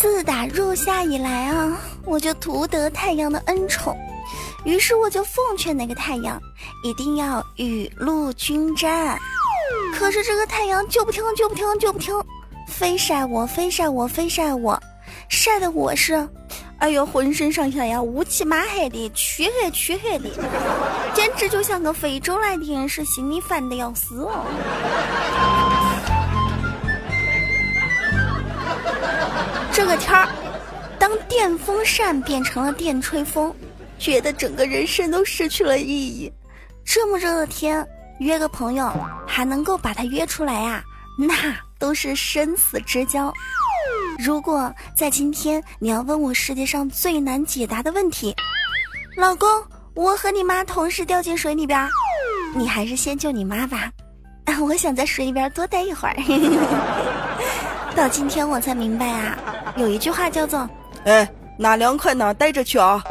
自打入夏以来啊，我就图得太阳的恩宠，于是我就奉劝那个太阳，一定要雨露均沾。可是这个太阳就不听就不听就不听，非晒我非晒我非晒我，晒的我是，哎呦浑身上下呀乌漆麻黑的，黢黑黢黑的，简直就像个非洲来的人是心里烦的要死哦。这个天儿，当电风扇变成了电吹风，觉得整个人生都失去了意义。这么热的天。约个朋友还能够把他约出来呀？那都是生死之交。如果在今天你要问我世界上最难解答的问题，老公，我和你妈同时掉进水里边，你还是先救你妈吧。我想在水里边多待一会儿。到今天我才明白啊，有一句话叫做“哎，哪凉快哪待着去啊”，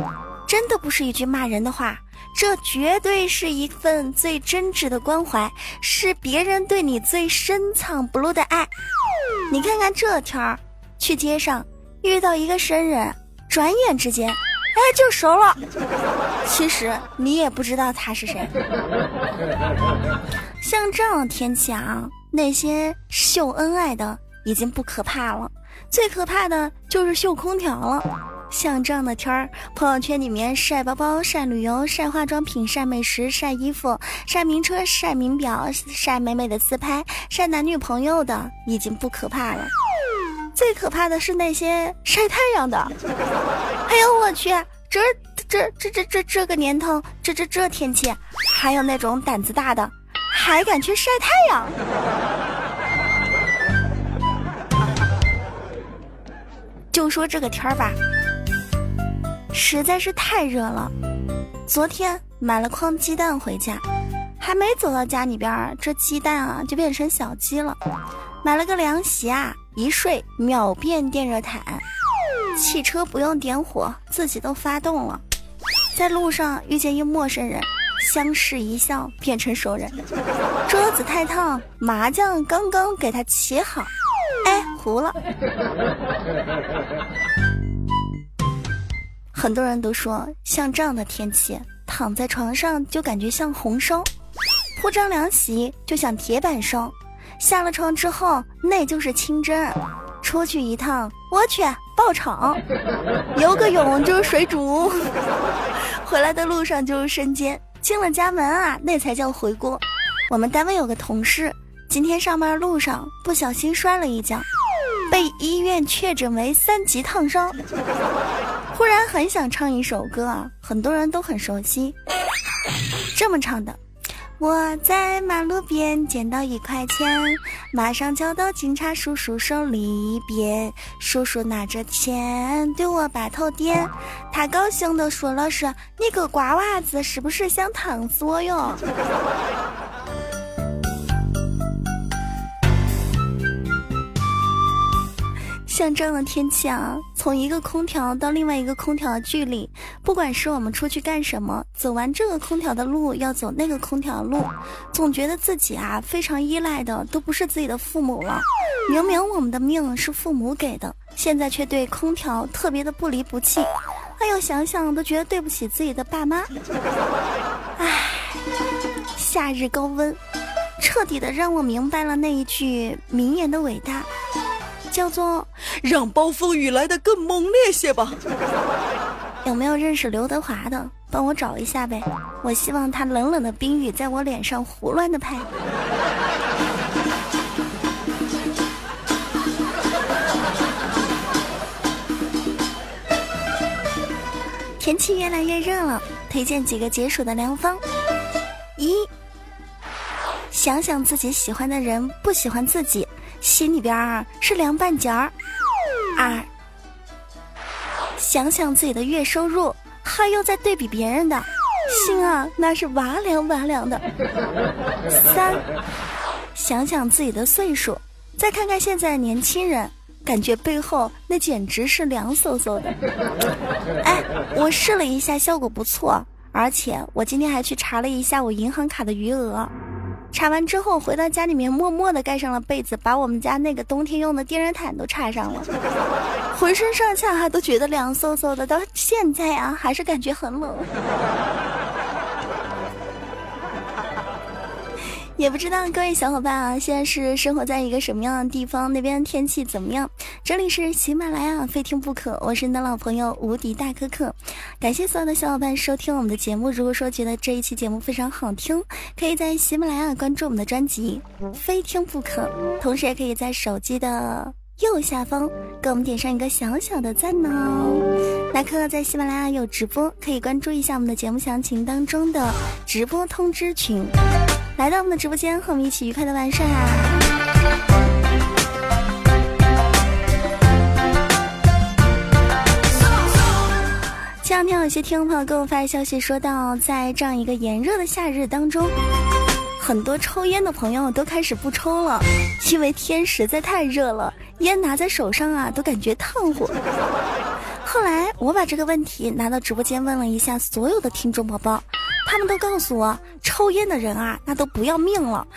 真的不是一句骂人的话。这绝对是一份最真挚的关怀，是别人对你最深藏不露的爱。你看看这天儿，去街上遇到一个生人，转眼之间，哎，就熟了。其实你也不知道他是谁。像这样的天气啊，那些秀恩爱的已经不可怕了，最可怕的就是秀空调了。像这样的天儿，朋友圈里面晒包包、晒旅游、晒化妆品、晒美食、晒衣服、晒名车、晒名表、晒美美的自拍、晒男女朋友的，已经不可怕了。最可怕的是那些晒太阳的。哎呦我去，这这这这这这个年头，这这这天气，还有那种胆子大的，还敢去晒太阳。就说这个天儿吧。实在是太热了，昨天买了筐鸡蛋回家，还没走到家里边，这鸡蛋啊就变成小鸡了。买了个凉席啊，一睡秒变电热毯。汽车不用点火，自己都发动了。在路上遇见一陌生人，相视一笑变成熟人。桌子太烫，麻将刚刚给他起好，哎，糊了。很多人都说，像这样的天气，躺在床上就感觉像红烧，铺张凉席就像铁板烧，下了床之后那就是清蒸，出去一趟，我去爆炒，游个泳就是水煮，回来的路上就是生煎，进了家门啊，那才叫回锅。我们单位有个同事，今天上班路上不小心摔了一跤，被医院确诊为三级烫伤。忽然很想唱一首歌啊，很多人都很熟悉，这么唱的：我在马路边捡到一块钱，马上交到警察叔叔手里边。叔叔拿着钱对我把头点，他高兴的说了是：“你个瓜娃子，是不是想烫死我哟？”像这样的天气啊，从一个空调到另外一个空调的距离，不管是我们出去干什么，走完这个空调的路，要走那个空调的路，总觉得自己啊非常依赖的都不是自己的父母了。明明我们的命是父母给的，现在却对空调特别的不离不弃。哎呦，想想都觉得对不起自己的爸妈。唉，夏日高温，彻底的让我明白了那一句名言的伟大。叫做让暴风雨来得更猛烈些吧。有没有认识刘德华的？帮我找一下呗。我希望他冷冷的冰雨在我脸上胡乱的拍。天气越来越热了，推荐几个解暑的良方：一，想想自己喜欢的人不喜欢自己。心里边儿是凉半截儿。二，想想自己的月收入，他又在对比别人的，心啊那是哇凉哇凉的。三，想想自己的岁数，再看看现在年轻人，感觉背后那简直是凉飕飕的。哎，我试了一下，效果不错，而且我今天还去查了一下我银行卡的余额。插完之后回到家里面，默默的盖上了被子，把我们家那个冬天用的电热毯都插上了，浑身上下哈都觉得凉飕飕的，到现在啊还是感觉很冷。也不知道各位小伙伴啊，现在是生活在一个什么样的地方？那边天气怎么样？这里是喜马拉雅，非听不可。我是你的老朋友无敌大可可，感谢所有的小伙伴收听我们的节目。如果说觉得这一期节目非常好听，可以在喜马拉雅关注我们的专辑《非听不可》，同时也可以在手机的右下方给我们点上一个小小的赞哦。大可在喜马拉雅有直播，可以关注一下我们的节目详情当中的直播通知群。来到我们的直播间，和我们一起愉快的玩耍。前两天有些听众朋友给我发消息，说到在这样一个炎热的夏日当中，很多抽烟的朋友都开始不抽了，因为天实在太热了，烟拿在手上啊都感觉烫火。后来我把这个问题拿到直播间问了一下所有的听众宝宝。他们都告诉我，抽烟的人啊，那都不要命了，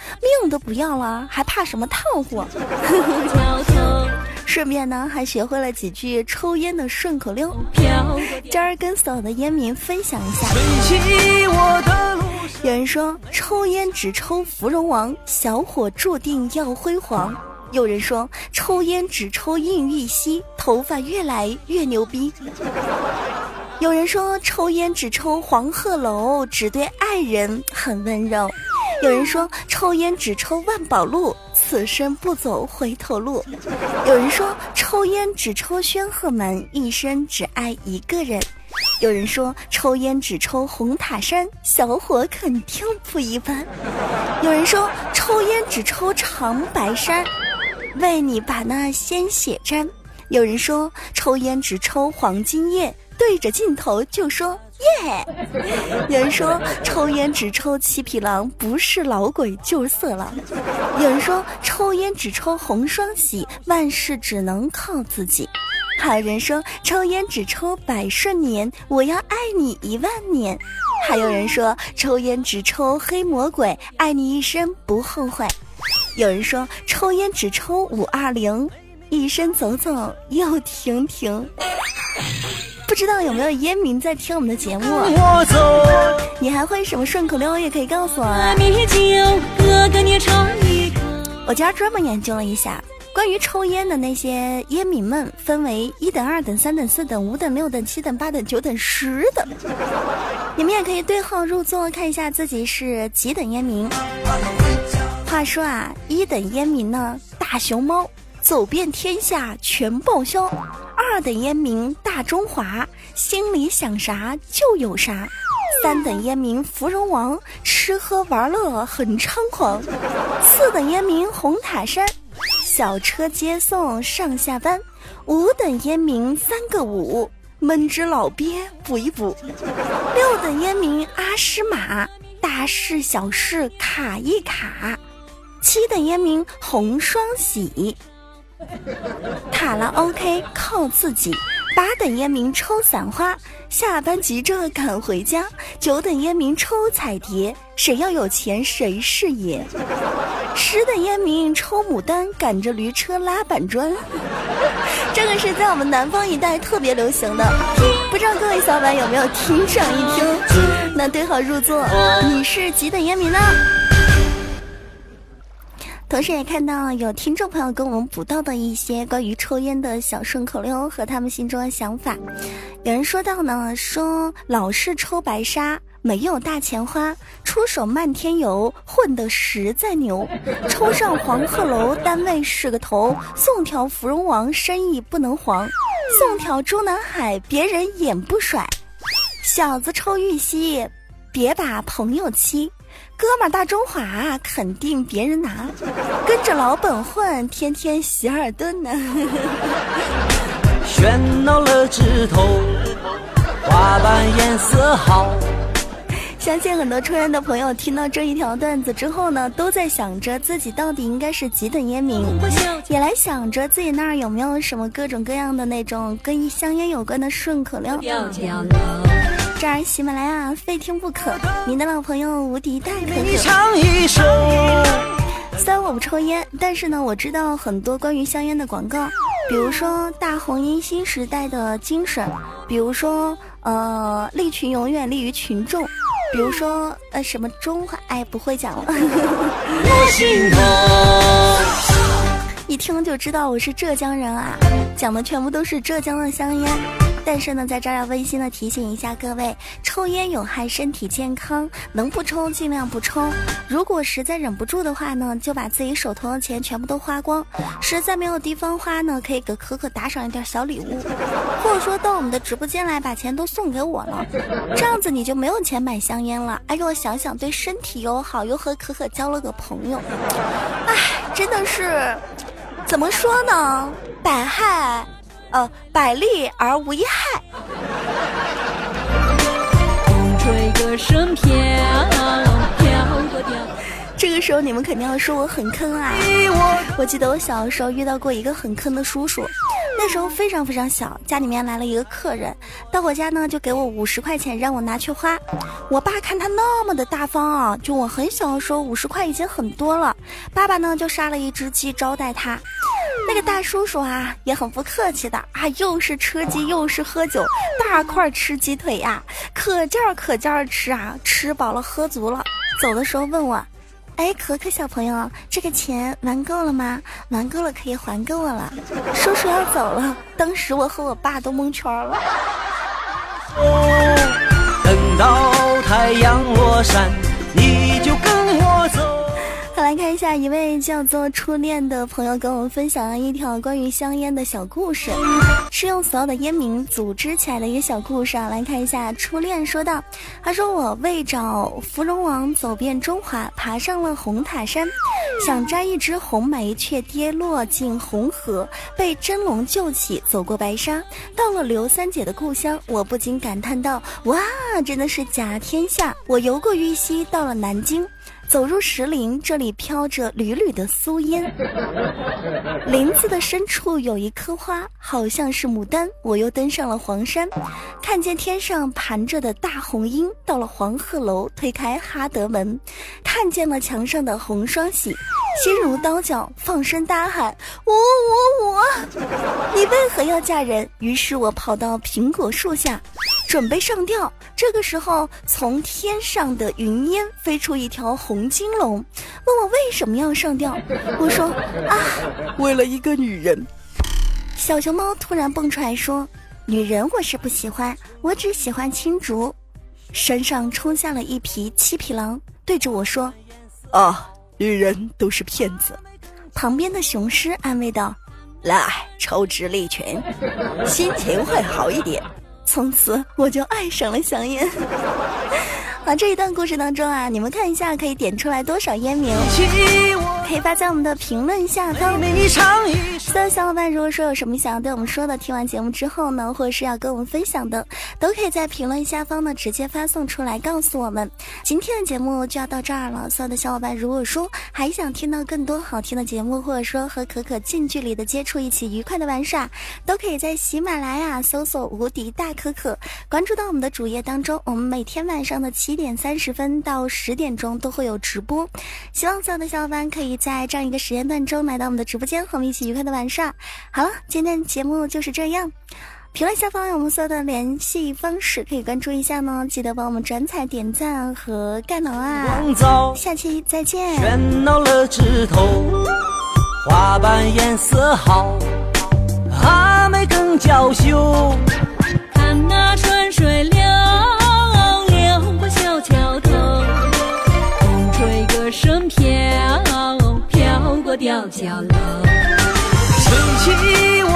命都不要了，还怕什么烫火？顺便呢，还学会了几句抽烟的顺口溜。今儿跟所有的烟民分享一下。有人说，抽烟只抽芙蓉王，小伙注定要辉煌。有人说，抽烟只抽硬玉溪，头发越来越牛逼。有人说抽烟只抽黄鹤楼，只对爱人很温柔；有人说抽烟只抽万宝路，此生不走回头路；有人说抽烟只抽宣鹤门，一生只爱一个人；有人说抽烟只抽红塔山，小伙肯定不一般；有人说抽烟只抽长白山，为你把那鲜血沾；有人说抽烟只抽黄金叶。对着镜头就说耶！有人说抽烟只抽七匹狼，不是老鬼就是色狼。有人说抽烟只抽红双喜，万事只能靠自己。还有人说抽烟只抽百顺年，我要爱你一万年。还有人说抽烟只抽黑魔鬼，爱你一生不后悔。有人说抽烟只抽五二零，一生走走又停停。不知道有没有烟民在听我们的节目？你还会什么顺口溜？也可以告诉我啊。我今儿专门研究了一下关于抽烟的那些烟民们，分为一等、二等、三等、四等、五等、六等、七等、八等、九等、十等。你们也可以对号入座，看一下自己是几等烟民。话说啊，一等烟民呢，大熊猫。走遍天下全报销，二等烟民大中华，心里想啥就有啥；三等烟民芙蓉王，吃喝玩乐很猖狂；四等烟民红塔山，小车接送上下班；五等烟民三个五，闷只老鳖补一补；六等烟民阿诗玛，大事小事卡一卡；七等烟民红双喜。卡拉 OK 靠自己，八等烟民抽散花，下班急着赶回家；九等烟民抽彩蝶，谁要有钱谁是爷；十等烟民抽牡丹，赶着驴车拉板砖。这个是在我们南方一带特别流行的，不知道各位小伙伴有没有听上一听？那对号入座，你是几等烟民呢？同时也看到有听众朋友跟我们补到的一些关于抽烟的小顺口溜和他们心中的想法。有人说到呢，说老是抽白沙，没有大钱花，出手漫天游，混得实在牛。抽上黄鹤楼，单位是个头；送条芙蓉王，生意不能黄；送条中南海，别人眼不甩。小子抽玉溪，别把朋友欺。哥们大中华肯定别人拿，跟着老本混，天天洗耳顿呢。喧闹了枝头，花瓣颜色好。相信很多抽烟的朋友听到这一条段子之后呢，都在想着自己到底应该是几等烟民，也来想着自己那儿有没有什么各种各样的那种跟香烟有关的顺口溜。这儿喜马拉雅非听不可，您的老朋友无敌大可可。虽然我不抽烟，但是呢，我知道很多关于香烟的广告，比如说大红衣新时代的精神，比如说呃利群永远利于群众，比如说呃什么中华哎不会讲了。一听就知道我是浙江人啊，讲的全部都是浙江的香烟。但是呢，在这儿要温馨的提醒一下各位，抽烟有害身体健康，能不抽尽量不抽。如果实在忍不住的话呢，就把自己手头的钱全部都花光。实在没有地方花呢，可以给可可打赏一点小礼物，或者说到我们的直播间来把钱都送给我了，这样子你就没有钱买香烟了。哎呦，想想对身体又好，又和可可交了个朋友，哎，真的是。怎么说呢？百害，呃，百利而无一害。这个时候你们肯定要说我很坑啊！我记得我小的时候遇到过一个很坑的叔叔，那时候非常非常小，家里面来了一个客人，到我家呢就给我五十块钱让我拿去花。我爸看他那么的大方啊，就我很小的时候五十块已经很多了，爸爸呢就杀了一只鸡招待他。那个大叔叔啊也很不客气的啊，又是吃鸡又是喝酒，大块吃鸡腿呀，可劲儿可劲儿吃啊，吃饱了喝足了，走的时候问我。哎，可可小朋友，这个钱玩够了吗？玩够了可以还给我了。叔叔要走了，当时我和我爸都蒙圈了。等到太阳落山，来看一下，一位叫做初恋的朋友跟我们分享了一条关于香烟的小故事，是用所有的烟民组织起来的一个小故事啊。来看一下，初恋说道：“他说我为找芙蓉王，走遍中华，爬上了红塔山，想摘一枝红梅，却跌落进红河，被真龙救起，走过白沙，到了刘三姐的故乡，我不禁感叹道：哇，真的是甲天下！我游过玉溪，到了南京。”走入石林，这里飘着缕缕的酥烟。林子的深处有一棵花，好像是牡丹。我又登上了黄山，看见天上盘着的大红鹰。到了黄鹤楼，推开哈德门，看见了墙上的红双喜，心如刀绞，放声大喊：我我我！你为何要嫁人？于是我跑到苹果树下。准备上吊，这个时候从天上的云烟飞出一条红金龙，问我为什么要上吊。我说啊，为了一个女人。小熊猫突然蹦出来说：“女人我是不喜欢，我只喜欢青竹。”山上冲下了一匹七匹狼，对着我说：“啊，女人都是骗子。”旁边的雄狮安慰道：“来，抽直立群，心情会好一点。”从此我就爱上了香烟。啊，这一段故事当中啊，你们看一下可以点出来多少烟名，可以发在我们的评论下方。所有小伙伴如果说有什么想要对我们说的，听完节目之后呢，或者是要跟我们分享的，都可以在评论下方呢直接发送出来告诉我们。今天的节目就要到这儿了，所有的小伙伴如果说还想听到更多好听的节目，或者说和可可近距离的接触，一起愉快的玩耍，都可以在喜马拉雅搜索“无敌大可可”，关注到我们的主页当中，我们每天晚上的七。七点三十分到十点钟都会有直播，希望所有的小伙伴可以在这样一个时间段中来到我们的直播间，和我们一起愉快的玩耍。好了，今天的节目就是这样。评论下方有我们所有的联系方式，可以关注一下呢。记得帮我们转采、点赞和盖楼啊！下期再见。喧闹了枝头，花瓣颜色好，阿妹更娇羞。看那春水流。声飘吊脚楼吹起我